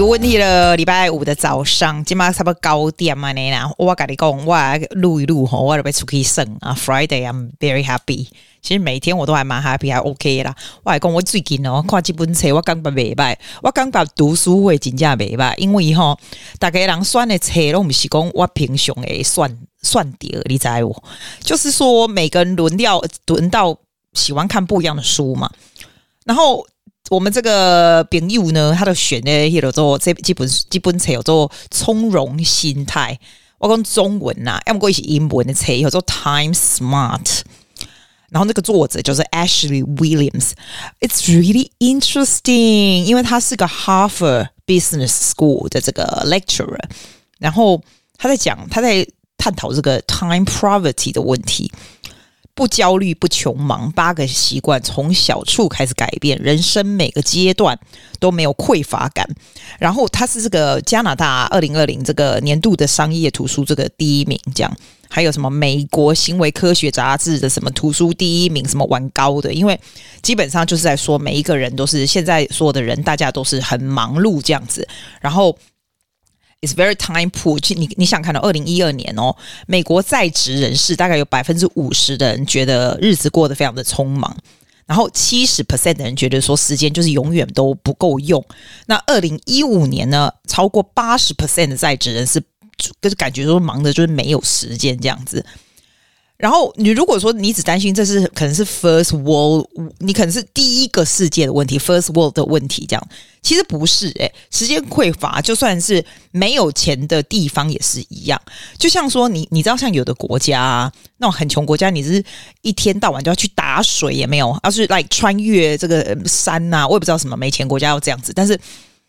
有问题了。礼拜五的早上，今嘛差不多九点嘛呢。我跟你讲，我录一录吼，我准备出去耍啊。Friday，I'm very happy。其实每天我都还蛮 happy，还 OK 啦。我还讲，我最近哦，看这本册，我感觉袂歹。我感觉读书会真正袂歹，因为吼，大家人选的册拢不是讲我平常诶选选掉，你知无？就是说，每个人轮调轮到喜欢看不一样的书嘛，然后。我们这个朋友呢，他的选的叫做这基本基本册叫做从容心态。我讲中文呐、啊，要么过一些英文的册叫做 Time Smart。然后那个作者就是 Ashley Williams。It's really interesting，因为他是个 Harvard Business School 的这个 lecturer。然后他在讲，他在探讨这个 time poverty 的问题。不焦虑，不穷忙，八个习惯从小处开始改变，人生每个阶段都没有匮乏感。然后他是这个加拿大二零二零这个年度的商业图书这个第一名，这样还有什么美国行为科学杂志的什么图书第一名，什么玩高的，因为基本上就是在说每一个人都是现在所有的人，大家都是很忙碌这样子，然后。It's very time poor。你你想看到二零一二年哦，美国在职人士大概有百分之五十的人觉得日子过得非常的匆忙，然后七十 percent 的人觉得说时间就是永远都不够用。那二零一五年呢，超过八十 percent 的在职人士就是感觉说忙的就是没有时间这样子。然后你如果说你只担心这是可能是 first world，你可能是第一个世界的问题，first world 的问题这样，其实不是诶，时间匮乏就算是没有钱的地方也是一样。就像说你你知道像有的国家啊，那种很穷国家，你是一天到晚就要去打水也没有，要是来穿越这个山呐、我也不知道什么没钱国家要这样子，但是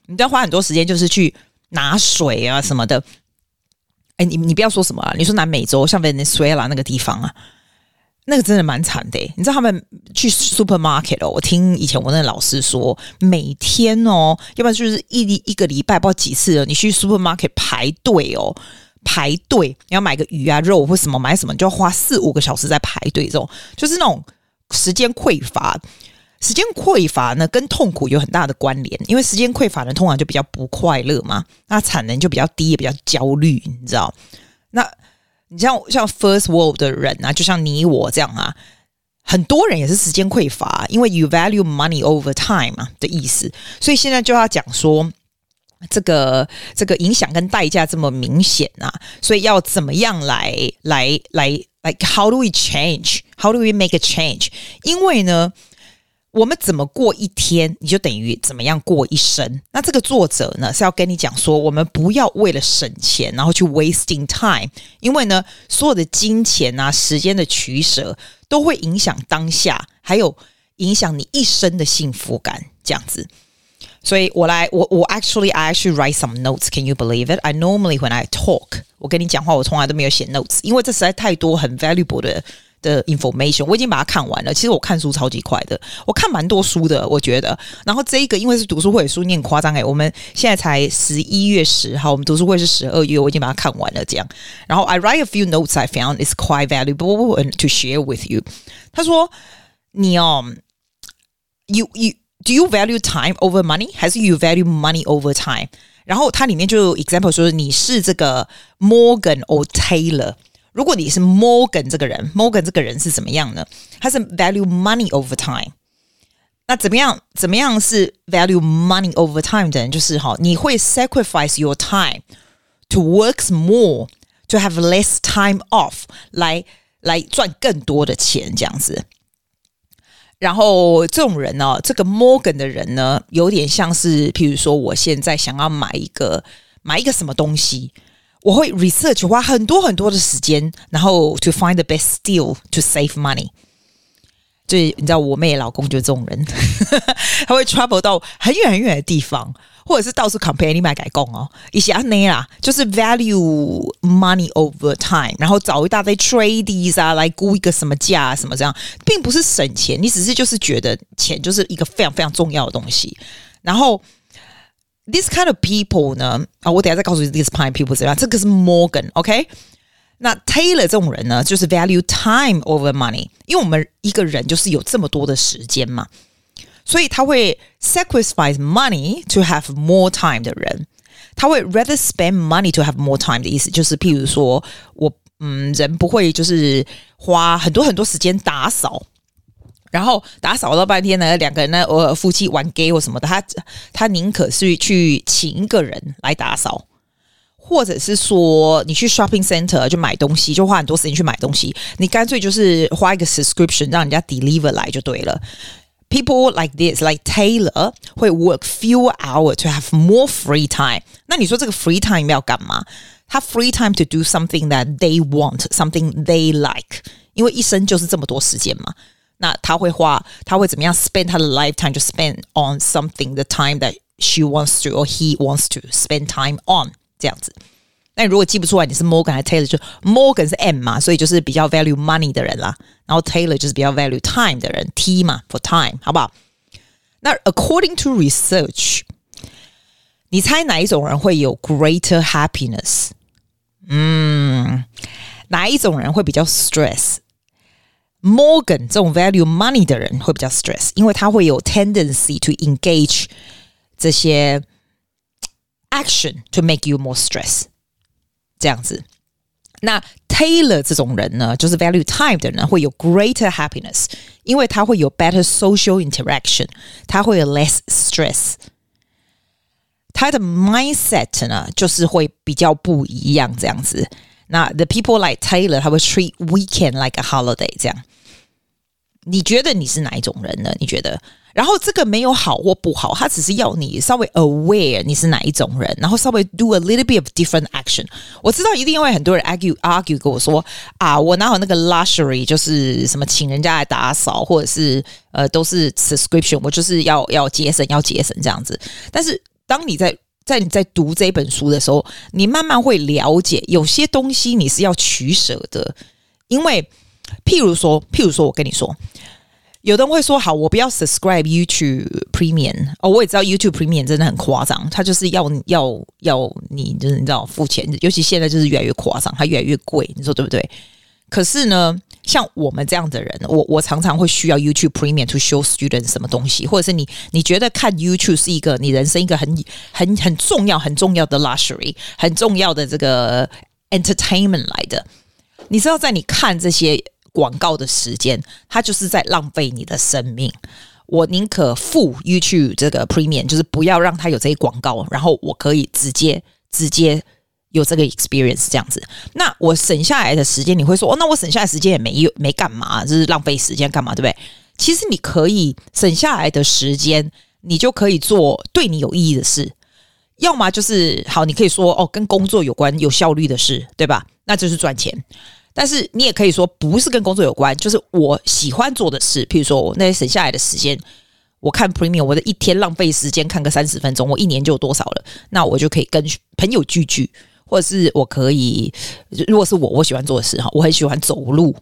你都要花很多时间就是去拿水啊什么的。哎，你你不要说什么啊！你说南美洲像 Venezuela 那个地方啊，那个真的蛮惨的。你知道他们去 supermarket 哦，我听以前我那个老师说，每天哦，要不然就是一一个礼拜不知道几次了，你去 supermarket 排队哦，排队你要买个鱼啊肉或什么买什么，就要花四五个小时在排队，这种就是那种时间匮乏。时间匮乏呢，跟痛苦有很大的关联，因为时间匮乏呢，通常就比较不快乐嘛，那产能就比较低，也比较焦虑，你知道？那你像像 First World 的人啊，就像你我这样啊，很多人也是时间匮乏，因为 You value money over time 嘛的意思，所以现在就要讲说这个这个影响跟代价这么明显啊，所以要怎么样来来来来，How do we change? How do we make a change? 因为呢，我们怎么过一天，你就等于怎么样过一生。那这个作者呢，是要跟你讲说，我们不要为了省钱，然后去 wasting time，因为呢，所有的金钱啊、时间的取舍，都会影响当下，还有影响你一生的幸福感。这样子，所以我来，我我 actually I actually write some notes. Can you believe it? I normally when I talk，我跟你讲话，我从来都没有写 notes，因为这实在太多很 valuable 的。的 information 我已经把它看完了。其实我看书超级快的，我看蛮多书的，我觉得。然后这一个因为是读书会书，念夸张哎，我们现在才十一月十号，我们读书会是十二月，我已经把它看完了这样。然后 I write a few notes I found is quite valuable and to share with you。他说你哦，you you do you value time over money，还是 you value money over time？然后它里面就有 example 说你是这个 Morgan or Taylor。 如果你是 Morgan 这个人，Morgan 这个人是怎么样呢？他是 value money over time。那怎么样？怎么样是 value money over time 的人？就是哈，你会 sacrifice your time to work more to have less time off 来来赚更多的钱这样子。然后这种人呢，这个 Morgan 的人呢，有点像是，譬如说，我现在想要买一个买一个什么东西。我会 research 花很多很多的时间，然后 to find the best deal to save money。所以你知道我妹老公就是这种人，他会 travel 到很远很远的地方，或者是到处 compare 你买改工哦，一些那啦，就是 value money over time，然后找一大堆 tradies 啊来估一个什么价啊什么这样，并不是省钱，你只是就是觉得钱就是一个非常非常重要的东西，然后。This kind of people 呢？啊，我等下再告诉你，this kind of people 怎样？这个是 Morgan，OK？、Okay? 那 Taylor 这种人呢，就是 value time over money，因为我们一个人就是有这么多的时间嘛， 所以他会 sacrifice money to have more time 的人，他会 rather spend money to have more time 的意思，就是譬如说我嗯，人不会就是花很多很多时间打扫。 然后打扫了半天呢，两个人呢，偶尔，夫妻玩 gay 或什么的，他他宁可是去请一个人来打扫，或者是说你去 shopping center 就买东西，就花很多时间去买东西，你干脆就是花一个 subscription 让人家 deliver 来就对了。People like this, like Taylor，会 work few hours to have more free time。那你说这个 free time 要干嘛？他 free time to do something that they want, something they like，因为一生就是这么多时间嘛。那他会花，他会怎么样 spend 他的 lifetime 就 spend on something the time that she wants to or he wants to spend time on 这样子。那如果记不出来你是 Morgan 还是 Taylor，就 Morgan 是 M 嘛，所以就是比较 value money 的人啦。然后 Taylor 就是比较 value time 的人，T 嘛 for time，好不好？那 according to research，你猜哪一种人会有 greater happiness？嗯，哪一种人会比较 stress？Morgan 这种 value money 的人会比较 stress，因为他会有 tendency to engage 这些 action to make you more stress，这样子。那 Taylor 这种人呢，就是 value time 的人会有 greater happiness，因为他会有 better social interaction，他会有 less stress。他的 mindset 呢，就是会比较不一样，这样子。 那 the people like Taylor，他会 treat weekend like a holiday，这样。你觉得你是哪一种人呢？你觉得？然后这个没有好或不好，他只是要你稍微 aware 你是哪一种人，然后稍微 do a little bit of different action。我知道一定会很多人 argue argue 跟我说啊，我哪有那个 luxury，就是什么请人家来打扫，或者是呃都是 subscription，我就是要要节省要节省这样子。但是当你在 在你在读这本书的时候，你慢慢会了解，有些东西你是要取舍的，因为。譬如说，譬如说，我跟你说，有的人会说：“好，我不要 subscribe YouTube Premium。”哦，我也知道 YouTube Premium 真的很夸张，它就是要要要你，就是你知道付钱，尤其现在就是越来越夸张，它越来越贵，你说对不对？可是呢，像我们这样的人，我我常常会需要 YouTube Premium to show students 什么东西，或者是你你觉得看 YouTube 是一个你人生一个很很很重要很重要的 luxury，很重要的这个 entertainment 来的。你知道，在你看这些广告的时间，它就是在浪费你的生命。我宁可付 YouTube 这个 Premium，就是不要让它有这些广告，然后我可以直接直接有这个 experience 这样子。那我省下来的时间，你会说哦，那我省下来时间也没有没干嘛，就是浪费时间干嘛，对不对？其实你可以省下来的时间，你就可以做对你有意义的事。要么就是好，你可以说哦，跟工作有关、有效率的事，对吧？那就是赚钱。但是你也可以说不是跟工作有关，就是我喜欢做的事。譬如说，我那些省下来的时间，我看 Premium，我的一天浪费时间看个三十分钟，我一年就有多少了？那我就可以跟朋友聚聚，或者是我可以，如果是我我喜欢做的事哈，我很喜欢走路，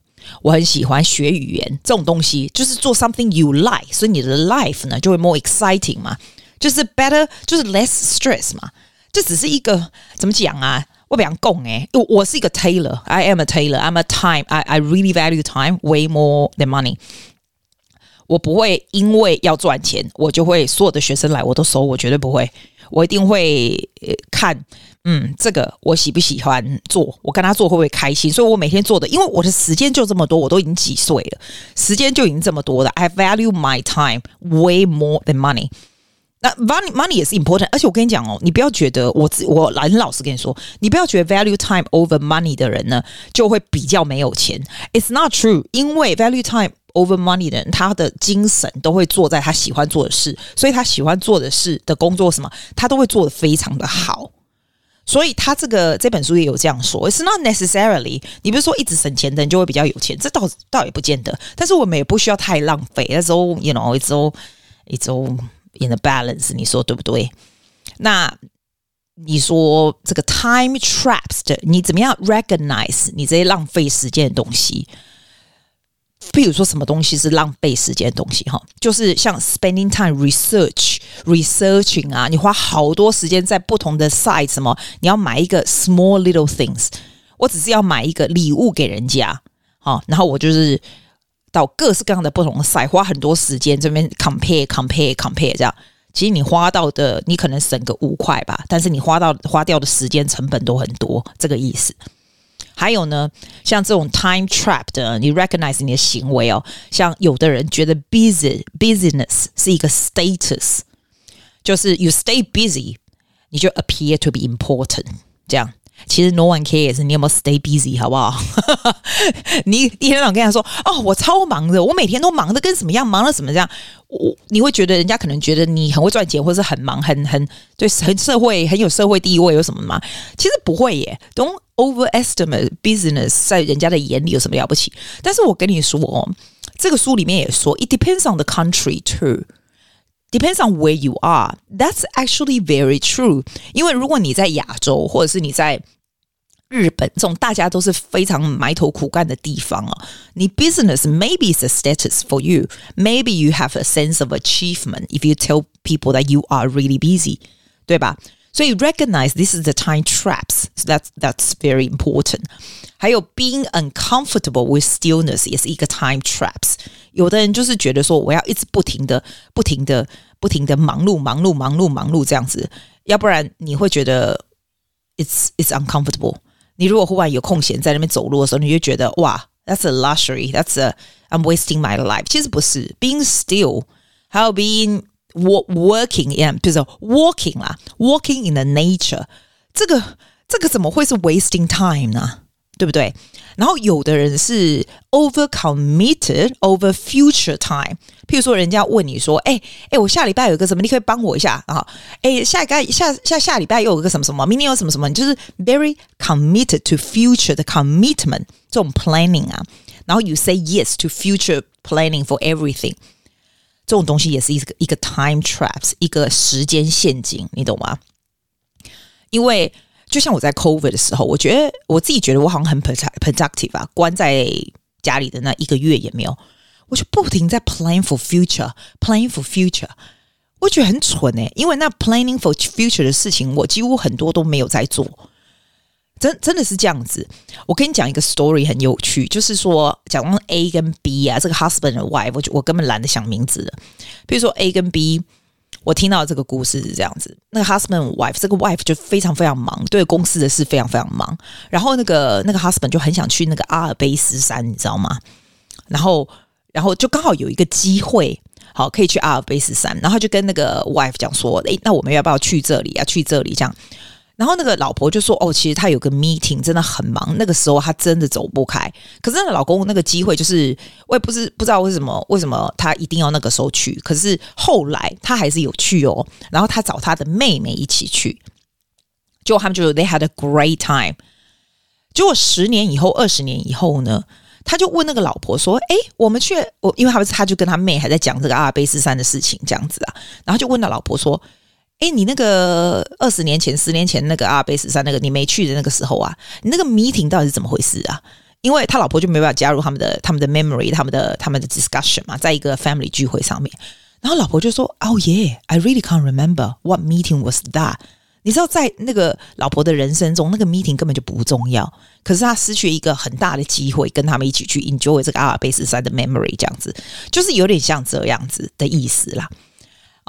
我很喜欢学语言这种东西，就是做 something you like，所以你的 life 呢就会 more exciting 嘛，就是 better，就是 less stress 嘛。这只是一个怎么讲啊？我比较共诶，我我是一个 tailor，I am a tailor，I'm a time，I I really value time way more than money。我不会因为要赚钱，我就会所有的学生来我都收，我绝对不会。我一定会看，嗯，这个我喜不喜欢做，我跟他做会不会开心。所以我每天做的，因为我的时间就这么多，我都已经几岁了，时间就已经这么多了。I value my time way more than money。那 money money 也是 important，而且我跟你讲哦，你不要觉得我我很老实跟你说，你不要觉得 value time over money 的人呢就会比较没有钱。It's not true，因为 value time over money 的人，他的精神都会做在他喜欢做的事，所以他喜欢做的事的工作什么，他都会做得非常的好。所以他这个这本书也有这样说，It's not necessarily，你不是说一直省钱的人就会比较有钱，这倒倒也不见得。但是我们也不需要太浪费，That's all，you know，it's all，it's all。In the balance，你说对不对？那你说这个 time traps 的，你怎么样 recognize 你这些浪费时间的东西？譬如说什么东西是浪费时间的东西？哈，就是像 spending time research researching 啊，你花好多时间在不同的 site，什么你要买一个 small little things，我只是要买一个礼物给人家，好，然后我就是。到各式各样的不同的 site，花很多时间这边 compare compare compare 这样，其实你花到的你可能省个五块吧，但是你花到花掉的时间成本都很多，这个意思。还有呢，像这种 time trap 的，你 recognize 你的行为哦，像有的人觉得 busy busyness 是一个 status，就是 you stay busy，你就 appear to be important 这样。 其实 no one cares，你有没有 stay busy 好不好？你一天到晚跟他说哦，我超忙的，我每天都忙的跟什么样，忙的什么样，我你会觉得人家可能觉得你很会赚钱，或者是很忙，很很对，很社会很有社会地位，有什么吗？其实不会耶，don't overestimate business 在人家的眼里有什么了不起？但是我跟你说哦，这个书里面也说，it depends on the country too。Depends on where you are. That's actually very true. 因为如果你在亚洲，或者是你在日本这种大家都是非常埋头苦干的地方啊，你 business maybe is a status for you. Maybe you have a sense of achievement if you tell people that you are really busy，对吧？所以 recognize this is the time traps. So that's that's very important. 还有 being uncomfortable with stillness 也是一个 time traps。 有的人就是觉得说，我要一直不停的、不停的、不停的忙碌、忙碌、忙碌、忙碌这样子，要不然你会觉得 it's it's uncomfortable。你如果忽然有空闲在那边走路的时候，你就觉得哇，that's a luxury，that's a I'm wasting my life。其实不是，being still，还有 being working in，比如说 walking 啦，walking in the nature，这个这个怎么会是 wasting time 呢？ 对不对？然后有的人是 over committed over future time，譬如说人家问你说：“哎哎，我下礼拜有个什么，你可以帮我一下啊？”哎，下个下下下礼拜又有个什么什么，明天有什么什么，你就是 very committed to future 的 commitment 这种 planning 啊。然后 you say yes to future planning for everything，这种东西也是一个一个 time traps，一个时间陷阱，你懂吗？因为。就像我在 COVID 的时候，我觉得我自己觉得我好像很 productive 啊，关在家里的那一个月也没有，我就不停在 plan for future，plan for future，我觉得很蠢诶，因为那 planning for future 的事情，我几乎很多都没有在做，真真的是这样子。我跟你讲一个 story 很有趣，就是说，讲完 A 跟 B 啊，这个 husband and wife，我我根本懒得想名字的，比如说 A 跟 B。我听到这个故事是这样子，那个 husband wife 这个 wife 就非常非常忙，对公司的事非常非常忙。然后那个那个 husband 就很想去那个阿尔卑斯山，你知道吗？然后然后就刚好有一个机会，好可以去阿尔卑斯山。然后就跟那个 wife 讲说：“诶，那我们要不要去这里啊？去这里这样。”然后那个老婆就说：“哦，其实他有个 meeting，真的很忙。那个时候他真的走不开。可是那个老公那个机会，就是我也不是不知道为什么，为什么他一定要那个时候去。可是后来他还是有去哦。然后他找他的妹妹一起去，就他们就 they had a great time。结果十年以后，二十年以后呢，他就问那个老婆说：‘哎，我们去我，因为他他就跟他妹还在讲这个阿尔卑斯山的事情，这样子啊。’然后就问那老婆说。”哎，你那个二十年前、十年前那个阿尔卑斯山那个你没去的那个时候啊，你那个 meeting 到底是怎么回事啊？因为他老婆就没办法加入他们的、他们的 memory、他们的、他们的 discussion 嘛，在一个 family 聚会上面。然后老婆就说：“Oh yeah, I really can't remember what meeting was that。”你知道，在那个老婆的人生中，那个 meeting 根本就不重要，可是他失去一个很大的机会，跟他们一起去 enjoy 这个阿尔卑斯山的 memory，这样子，就是有点像这样子的意思啦。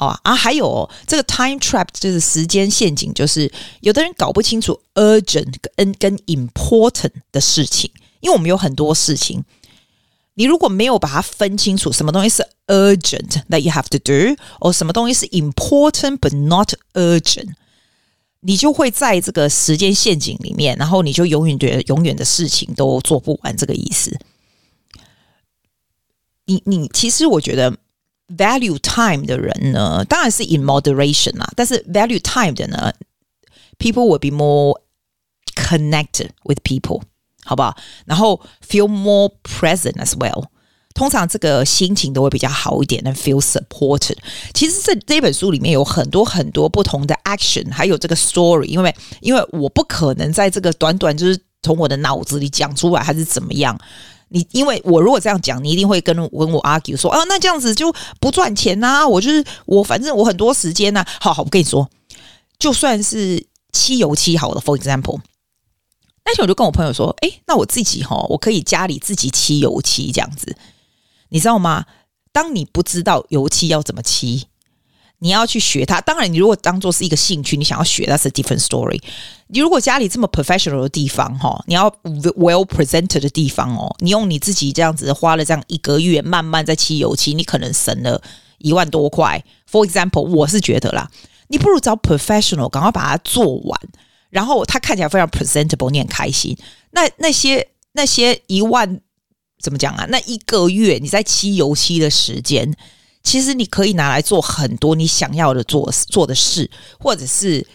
哦啊，还有、哦、这个 time trap 就是时间陷阱，就是有的人搞不清楚 urgent 跟跟 important 的事情，因为我们有很多事情，你如果没有把它分清楚，什么东西是 urgent that you have to do，哦什么东西是 important but not urgent，你就会在这个时间陷阱里面，然后你就永远觉得永远的事情都做不完，这个意思。你你其实我觉得。Value time 的人呢，当然是 in moderation 啦。但是 value time 的呢，people will be more connected with people，好不好？然后 feel more present as well。通常这个心情都会比较好一点，能 feel supported。其实这这本书里面有很多很多不同的 action，还有这个 story。因为因为我不可能在这个短短就是从我的脑子里讲出来，还是怎么样。 你因为我如果这样讲，你一定会跟我跟我 argue 说啊，那这样子就不赚钱呐、我就是我，反正我很多时间呐、好好，我跟你说，就算是漆油漆好了，for example，那天我就跟我朋友说，哎，那我自己哈，我可以家里自己漆油漆这样子。你知道吗？当你不知道油漆要怎么漆，你要去学它。当然，你如果当做是一个兴趣，你想要学，that's a different story。你如果家里这么 professional 的地方，哈，你要 well presented 的地方哦，你用你自己这样子花了这样一个月，慢慢在漆油漆，你可能省了一万多块。For example，我是觉得啦，你不如找 professional，赶快把它做完，然后它看起来非常 presentable，你很开心。那那些那些一万。怎么讲啊？那一个月你在漆油漆的时间，其实你可以拿来做很多你想要的做做的事，或者是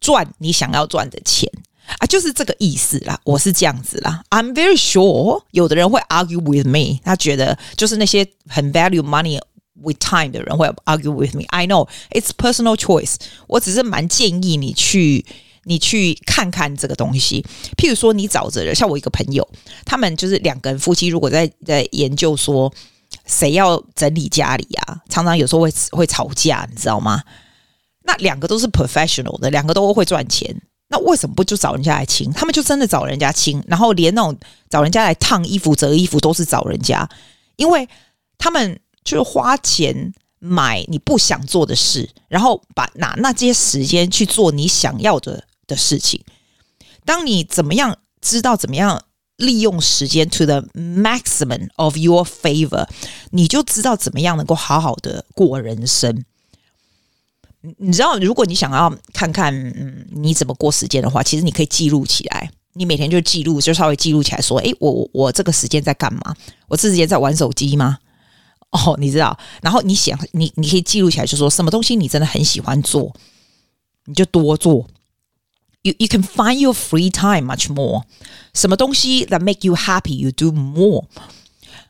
赚你想要赚的钱啊，就是这个意思啦。我是这样子啦。I'm very sure 有的人会 argue with me，他觉得就是那些很 value money with time 的人会 argue with me。I know it's personal choice，我只是蛮建议你去。你去看看这个东西，譬如说，你找着人，像我一个朋友，他们就是两个人夫妻，如果在在研究说谁要整理家里啊，常常有时候会会吵架，你知道吗？那两个都是 professional 的，两个都会赚钱，那为什么不就找人家来清？他们就真的找人家清，然后连那种找人家来烫衣服、折衣服都是找人家，因为他们就是花钱。买你不想做的事，然后把拿那些时间去做你想要的的事情。当你怎么样知道怎么样利用时间 to the maximum of your favor，你就知道怎么样能够好好的过人生。你知道，如果你想要看看嗯你怎么过时间的话，其实你可以记录起来。你每天就记录，就稍微记录起来，说：诶，我我这个时间在干嘛？我这时间在玩手机吗？哦，你知道，然后你想，你你可以记录起来，就说什么东西你真的很喜欢做，你就多做。You you can find your free time much more。什么东西 that make you happy, you do more。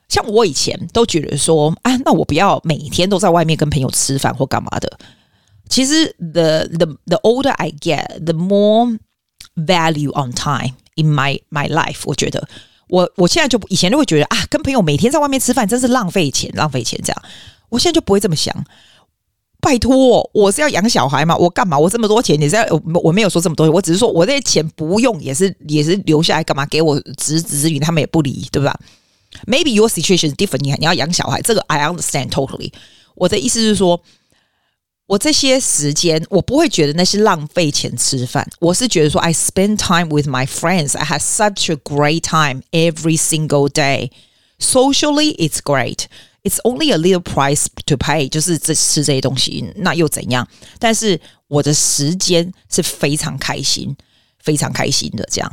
像我以前都觉得说，啊，那我不要每天都在外面跟朋友吃饭或干嘛的。其实，the the the older I get, the more value on time in my my life。我觉得。我我现在就以前就会觉得啊，跟朋友每天在外面吃饭真是浪费钱，浪费钱这样。我现在就不会这么想。 拜托，我是要养小孩嘛？我干嘛？我这么多钱，你在？我我没有说这么多，我只是说我这些钱不用，也是也是留下来干嘛？给我侄子侄女，他们也不理，对吧？Maybe your situation is different，你你要养小孩，这个 I understand totally。我的意思是说。我这些时间，我不会觉得那是浪费钱吃饭。我是觉得说，I spend time with my friends. I have such a great time every single day. Socially, it's great. It's only a little price to pay，就是这吃这些东西，那又怎样？但是我的时间是非常开心，非常开心的。这样，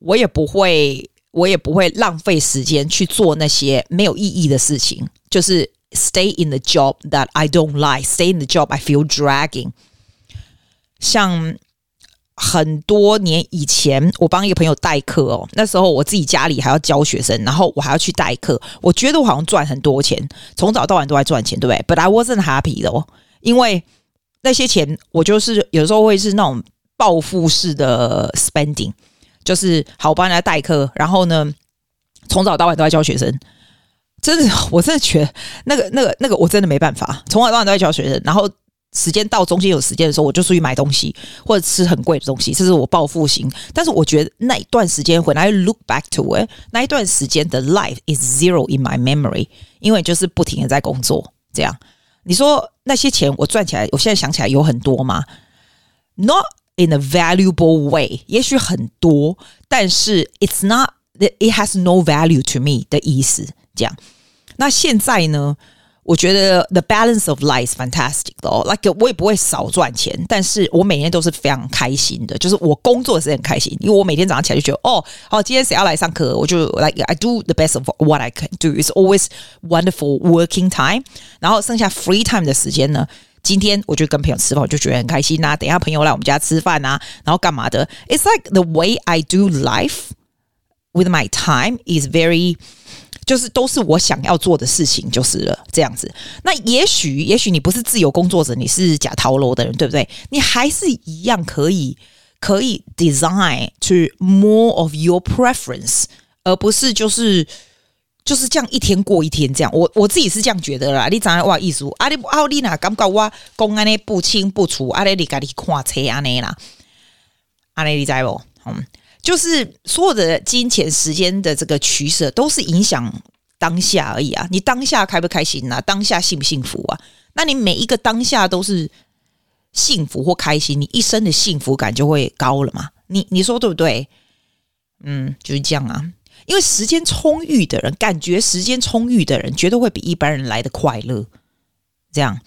我也不会，我也不会浪费时间去做那些没有意义的事情，就是。Stay in the job that I don't like. Stay in the job I feel dragging. 像 很多年以前，我帮一个朋友代课哦，那时候我自己家里还要教学生，然后我还要去代课。我觉得我好像赚很多钱，从早到晚都在赚钱，对不对？But I wasn't happy 的哦，因为那些钱我就是有时候会是那种报复式的 spending，就是好，我帮人家代课，然后呢，从早到晚都在教学生。真的，我真的觉得那个、那个、那个，我真的没办法。从小到大都在教学生，然后时间到中间有时间的时候，我就出去买东西或者吃很贵的东西，这是我报复型。但是我觉得那一段时间回来 look back to it，那一段时间的 life is zero in my memory，因为就是不停的在工作。这样，你说那些钱我赚起来，我现在想起来有很多吗？Not in a valuable way，也许很多，但是 it's not，it has no value to me 的意思。这样，那现在呢？我觉得 the balance of life is fantastic 哦。Like 我也不会少赚钱，但是我每天都是非常开心的。就是我工作是很开心，因为我每天早上起来就觉得，哦，好，今天谁要来上课，我就 like I do the best of what I can do. It's always wonderful working time。然后剩下 free time 的时间呢，今天我就跟朋友吃饭，我就觉得很开心呐、啊。等一下朋友来我们家吃饭呐、啊，然后干嘛的？It's like the way I do life with my time is very 就是都是我想要做的事情，就是了，这样子。那也许，也许你不是自由工作者，你是假逃楼的人，对不对？你还是一样可以，可以 design to more of your preference，而不是就是就是这样一天过一天这样。我我自己是这样觉得啦。你讲的哇，意思阿里奥丽娜感觉我公安呢不清不楚，阿里你家里看车安尼啦，阿里你知不？嗯。就是所有的金钱、时间的这个取舍，都是影响当下而已啊。你当下开不开心啊？当下幸不幸福啊？那你每一个当下都是幸福或开心，你一生的幸福感就会高了嘛？你你说对不对？嗯，就是这样啊。因为时间充裕的人，感觉时间充裕的人，绝对会比一般人来的快乐。这样，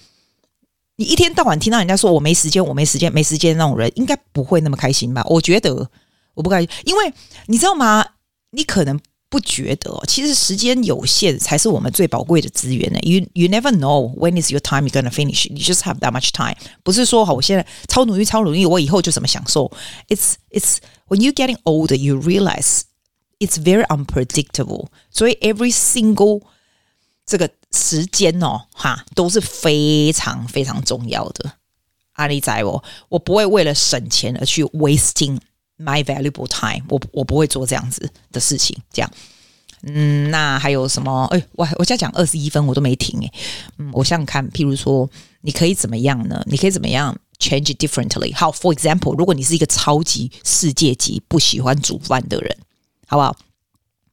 你一天到晚听到人家说我没时间，我没时间，没时间那种人，应该不会那么开心吧？我觉得我不开心，因为你知道吗？你可能不觉得，其实时间有限才是我们最宝贵的资源呢。You you never know when is your time you gonna finish. You just have that much time. 不是说好，我现在超努力，超努力，我以后就怎么享受？It's it's when you getting older, you realize. It's very unpredictable，所以 every single 这个时间哦，哈，都是非常非常重要的。阿里在我，我不会为了省钱而去 wasting my valuable time，我我不会做这样子的事情。这样，嗯，那还有什么？哎，我我现在讲二十一分，我都没停哎。嗯，我想想看，譬如说，你可以怎么样呢？你可以怎么样 change differently？好，for example，如果你是一个超级世界级不喜欢煮饭的人。好不好？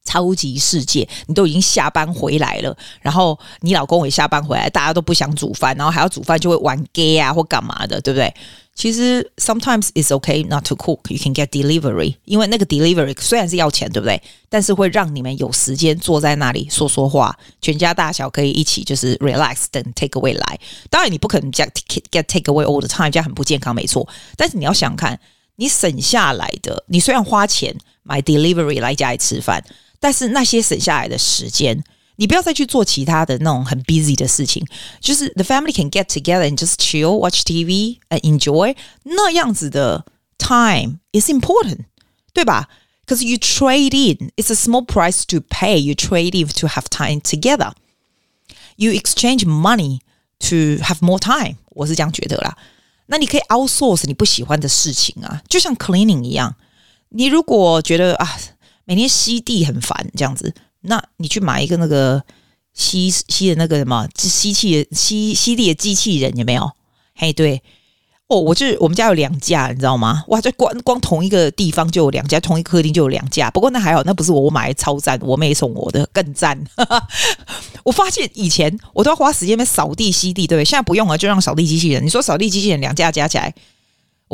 超级世界，你都已经下班回来了，然后你老公也下班回来，大家都不想煮饭，然后还要煮饭，就会玩 gay 啊或干嘛的，对不对？其实 sometimes it's okay not to cook, you can get delivery，因为那个 delivery 虽然是要钱，对不对？但是会让你们有时间坐在那里说说话，全家大小可以一起就是 relax 等 take away 来。当然你不可能 get get take away all the time，这样很不健康，没错。但是你要想看，你省下来的，你虽然花钱。买 delivery 来家里吃饭，但是那些省下来的时间，你不要再去做其他的那种很 busy 的事情。就是 the family can get together and just chill, watch TV and enjoy 那样子的 time is important，对吧？Because you trade in, it's a small price to pay. You trade in to have time together. You exchange money to have more time. 我是这样觉得啦。那你可以 outsource 你不喜欢的事情啊，就像 cleaning 一样。你如果觉得啊， 每天吸地很烦这样子，那你去买一个那个吸吸的那个什么吸气的吸吸地的机器人有没有？嘿，对哦，我就我们家有两架，你知道吗？哇，这光光同一个地方就有两架，同一客厅就有两架。不过那还好，那不是我，我买的超赞，我妹送我的更赞。我发现以前我都要花时间在扫地吸地，对不对？现在不用了，就让扫地机器人。你说扫地机器人两架加起来，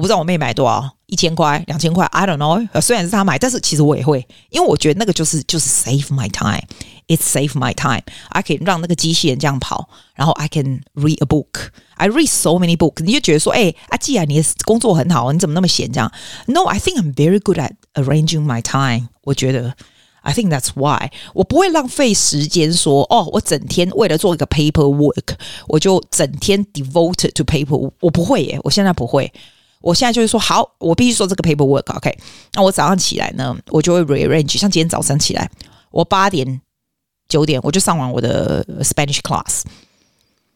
我不知道我妹买多少。一千块、两千块，I don't know。虽然是她买，但是其实我也会，因为我觉得那个就是就是 save my time。It's save my time。I can 让那个机器人这样跑，然后 I can read a book。I read so many books。你就觉得说，哎、欸，阿季啊，你的工作很好，你怎么那么闲这样？No，I think I'm very good at arranging my time。我觉得，I think that's why。我不会浪费时间说，哦，我整天为了做一个 paperwork，我就整天 devoted to paper。我不会耶，我现在不会。我现在就是说，好，我必须做这个 paperwork，OK？那我早上起来呢，我就会 rearrange。像今天早上起来，我八点、九点我就上完我的 Spanish class，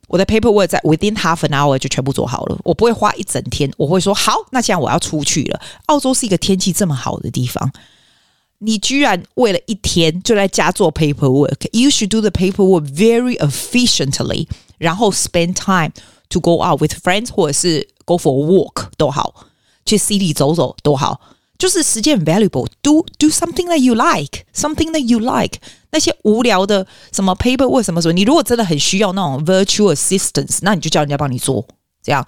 我的 paperwork 在 within half an hour 就全部做好了。我不会花一整天，我会说好，那既然我要出去了，澳洲是一个天气这么好的地方，你居然为了一天就在家做 paperwork？You should do the paperwork very efficiently，然后 spend time to go out with friends 或者是。Go for a walk 都好，去 city 走走都好，就是时间 valuable。Do do something that you like, something that you like。那些无聊的什么 paperwork 什么什么，你如果真的很需要那种 virtual assistance，那你就叫人家帮你做。这样，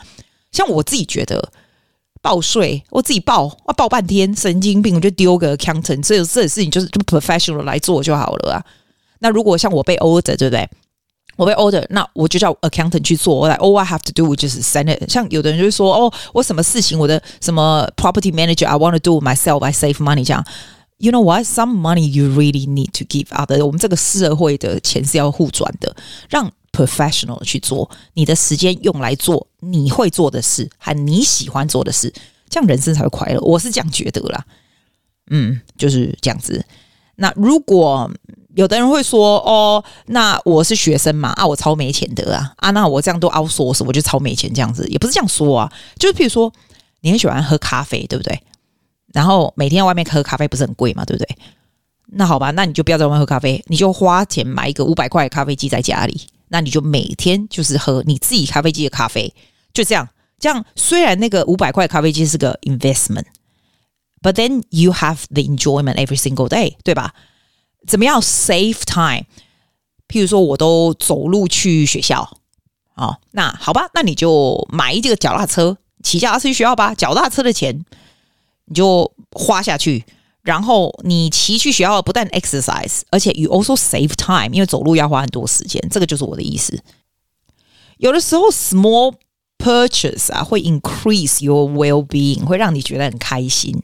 像我自己觉得报税，我自己报，我报半天，神经病，我就丢个 accountant，这这事情就是就 professional 来做就好了啊。那如果像我被 order，对不对？我被 order，那我就叫 accountant 去做。我来，all I have to do 就是 send it。像有的人就说，哦，我什么事情，我的什么 property manager，I want to do myself，I save money 这样。You know what？Some money you really need to give other。我们这个社会的钱是要互转的，让 professional 去做。你的时间用来做你会做的事，和你喜欢做的事，这样人生才会快乐。我是这样觉得啦。嗯，就是这样子。那如果有的人会说：“哦，那我是学生嘛，啊，我超没钱的啊，啊，那我这样都 outsource，我就超没钱这样子，也不是这样说啊。就是譬如说，你很喜欢喝咖啡，对不对？然后每天在外面喝咖啡不是很贵嘛，对不对？那好吧，那你就不要在外面喝咖啡，你就花钱买一个五百块咖啡机在家里，那你就每天就是喝你自己咖啡机的咖啡，就这样。这样虽然那个五百块咖啡机是个 investment，but then you have the enjoyment every single day，对吧？”怎么样 save time？譬如说，我都走路去学校，哦，那好吧，那你就买这个脚踏车，骑脚踏车去学校吧。脚踏车的钱你就花下去，然后你骑去学校不但 exercise，而且 you also save time，因为走路要花很多时间。这个就是我的意思。有的时候 small purchase 啊会 increase your well being，会让你觉得很开心。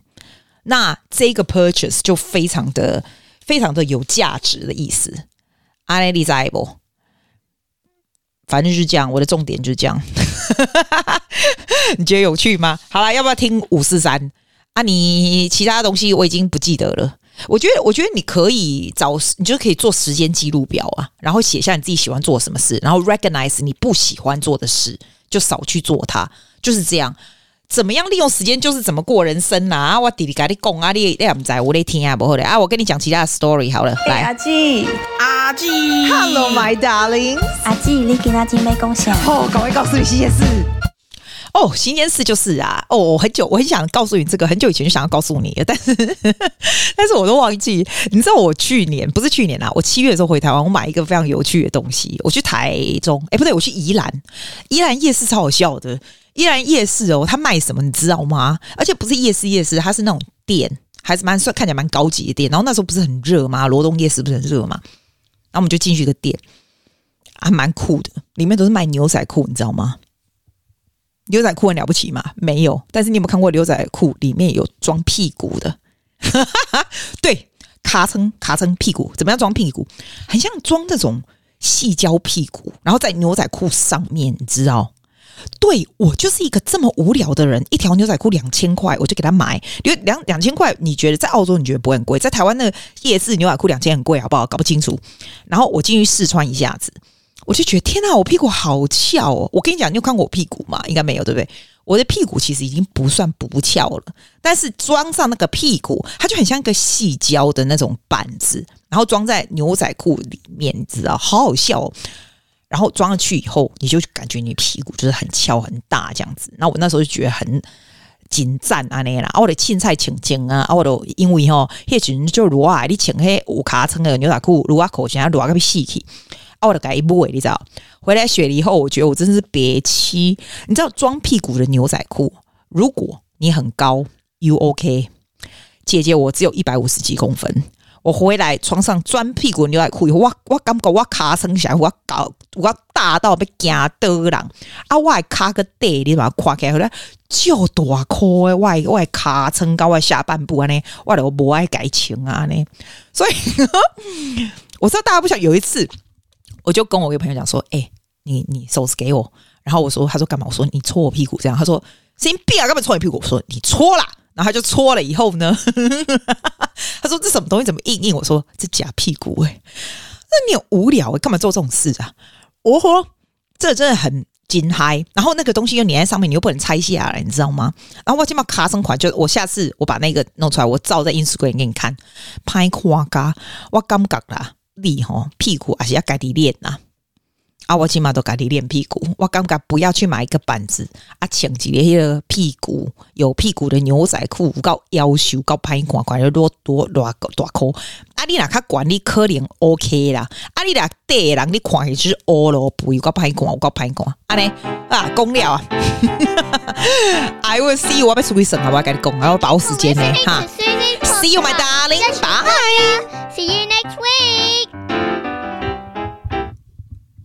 那这个 purchase 就非常的非常的有价值的意思。阿雷利在不？反正就是这样，我的重点就是这样。你觉得有趣吗？好了，要不要听五四三？啊，你其他东西我已经不记得了。我觉得，我觉得你可以找，你就可以做时间记录表啊，然后写下你自己喜欢做什么事，然后 recognize 你不喜欢做的事，就少去做它，就是这样。怎么样利用时间就是怎么过人生呐！啊，我弟弟跟你讲啊，你你也不在，我来听啊，不好的啊，我跟你讲其他的 story 好了。来，阿吉，阿吉，Hello my darling，阿吉，你跟阿吉没贡献。哦，赶快告诉你新鲜事。哦，新鲜事就是啊，哦，很久我很想告诉你这个，很久以前就想要告诉你，但是 但是我都忘记。你知道我去年不是去年啊，我七月的时候回台湾，我买一个非常有趣的东西。我去台中，哎，不对，我去宜兰，宜兰夜市超好笑的。依然夜市哦，他卖什么你知道吗？而且不是夜市夜市，它是那种店，还是蛮算看起来蛮高级的店。然后那时候不是很热吗？罗东夜市不是很热吗？然后我们就进去一个店，还蛮酷的，里面都是卖牛仔裤，你知道吗？牛仔裤很了不起吗？没有。但是你有没有看过牛仔裤里面有装屁股的？对，卡称卡称屁股，怎么样装屁股？很像装那种细胶屁股，然后在牛仔裤上面，你知道？对，我就是一个这么无聊的人，一条牛仔裤两千块，我就给他买。因为两两千块，你觉得在澳洲你觉得不会很贵？在台湾那个夜市牛仔裤两千很贵，好不好？搞不清楚。然后我进去试穿一下子，我就觉得天哪，我屁股好翘哦！我跟你讲，你有看过我屁股吗？应该没有，对不对？我的屁股其实已经不算不翘了，但是装上那个屁股，它就很像一个细胶的那种板子，然后装在牛仔裤里面，你知道，好好笑哦。然后装上去以后，你就感觉你屁股就是很翘很大这样子。那我那时候就觉得很紧张啊，那啦，我的青菜青青啊，我都因为吼，那群就如啊，你穿那五卡层的牛仔裤，如啊口型啊，如啊个细气，我的改一部你知道？回来学了以后，我觉得我真是憋气。你知道装屁股的牛仔裤，如果你很高，you OK？姐姐，我只有一百五十几公分。我回来床上钻屁股牛仔裤，我我感觉我卡撑起来，我搞我大到被惊到人啊！我还卡个地，你把它跨开回来，就大颗的，我我卡撑到我下半部安尼，我都不爱改情啊呢。所以 我知道大家不想有一次，我就跟我一个朋友讲说：“哎、你你手指给我。”然后我说：“他说干嘛？”我说：“你搓我屁股这样。”他说：“先别啊，干嘛搓你屁股？”我说：“你搓啦。”然后他就搓了以后呢，他说：“这什么东西怎么硬硬？”我说：“这假屁股哎、那你有无聊、欸、干嘛做这种事啊？”我说：“这真的很惊嗨。”然后那个东西又粘在上面，你又不能拆下来，你知道吗？然后我今把卡生款，就我下次我把那个弄出来，我照在 Instagram 给你看，拍夸嘎，我感觉啦，你吼屁股还是要改的练呐。我起码都改你练屁股，我感觉不要去买一个板子啊，穿几个那个屁股有屁股的牛仔裤，够腰修够歹看，看着多多大大裤。啊，你若较管理可能 OK 啦，啊，你俩对人你看起就是乌咯，不够歹看，够歹看。安尼啊，讲了啊，I will see you，我要出去省啊，我跟你讲，我要把握时间呢，哈，See you my darling，bye See you next week.。